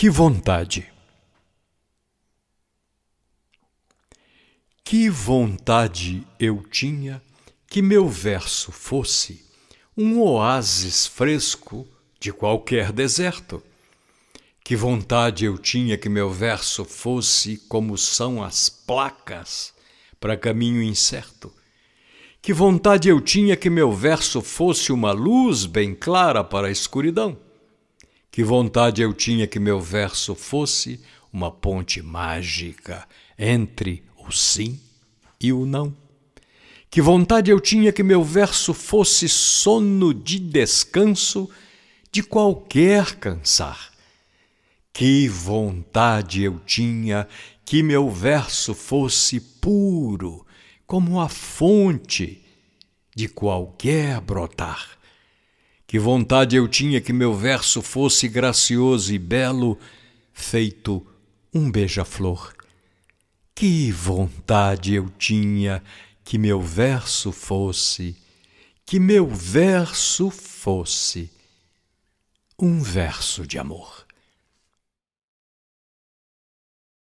Que vontade! Que vontade eu tinha que meu verso fosse um oásis fresco de qualquer deserto. Que vontade eu tinha que meu verso fosse como são as placas para caminho incerto. Que vontade eu tinha que meu verso fosse uma luz bem clara para a escuridão. Que vontade eu tinha que meu verso fosse uma ponte mágica entre o sim e o não. Que vontade eu tinha que meu verso fosse sono de descanso de qualquer cansar. Que vontade eu tinha que meu verso fosse puro como a fonte de qualquer brotar. Que vontade eu tinha que meu verso fosse gracioso e belo, feito um beija-flor. Que vontade eu tinha que meu verso fosse, que meu verso fosse um verso de amor.